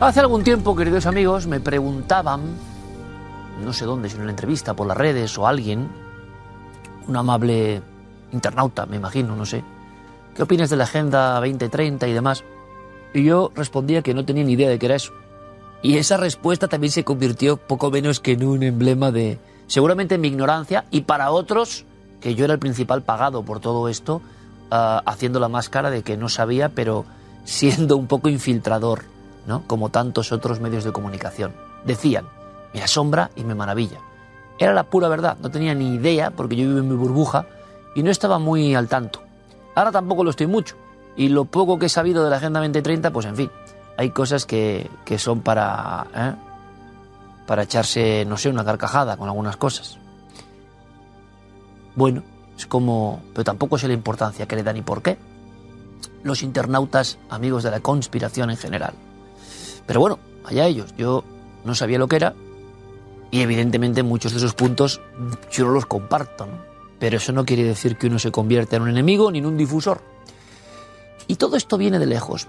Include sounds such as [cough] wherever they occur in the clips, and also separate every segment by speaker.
Speaker 1: Hace algún tiempo, queridos amigos, me preguntaban, no sé dónde, si en una entrevista, por las redes o alguien, un amable internauta, me imagino, no sé, ¿qué opinas de la Agenda 2030 y demás? Y yo respondía que no tenía ni idea de qué era eso. Y esa respuesta también se convirtió poco menos que en un emblema de, seguramente, mi ignorancia y para otros, que yo era el principal pagado por todo esto, ah, haciendo la máscara de que no sabía, pero siendo un poco infiltrador ¿no? como tantos otros medios de comunicación. Decían, me asombra y me maravilla. Era la pura verdad, no tenía ni idea porque yo vivo en mi burbuja y no estaba muy al tanto. Ahora tampoco lo estoy mucho y lo poco que he sabido de la Agenda 2030, pues en fin, hay cosas que, que son para, ¿eh? para echarse, no sé, una carcajada con algunas cosas. Bueno, es como, pero tampoco sé la importancia que le dan y por qué. Los internautas, amigos de la conspiración en general. Pero bueno, allá ellos. Yo no sabía lo que era y evidentemente muchos de esos puntos yo no los comparto. Pero eso no quiere decir que uno se convierta en un enemigo ni en un difusor. Y todo esto viene de lejos.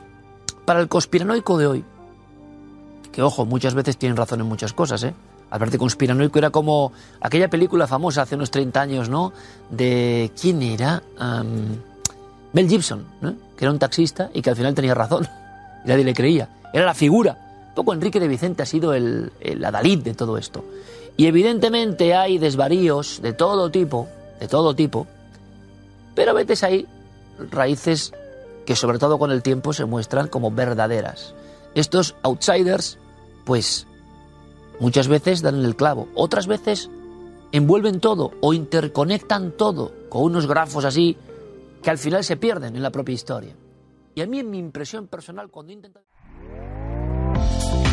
Speaker 1: Para el conspiranoico de hoy, que ojo, muchas veces tienen razón en muchas cosas, ¿eh? Hablar de conspiranoico era como aquella película famosa hace unos 30 años, ¿no? De. ¿Quién era? Um, Mel Gibson. Que era un taxista y que al final tenía razón. [laughs] Nadie le creía era la figura. Un poco Enrique de Vicente ha sido el, el adalid de todo esto. Y evidentemente hay desvaríos de todo tipo, de todo tipo, pero a veces hay raíces que sobre todo con el tiempo se muestran como verdaderas. Estos outsiders, pues muchas veces dan el clavo, otras veces envuelven todo o interconectan todo con unos grafos así que al final se pierden en la propia historia. Y a mí en mi impresión personal cuando.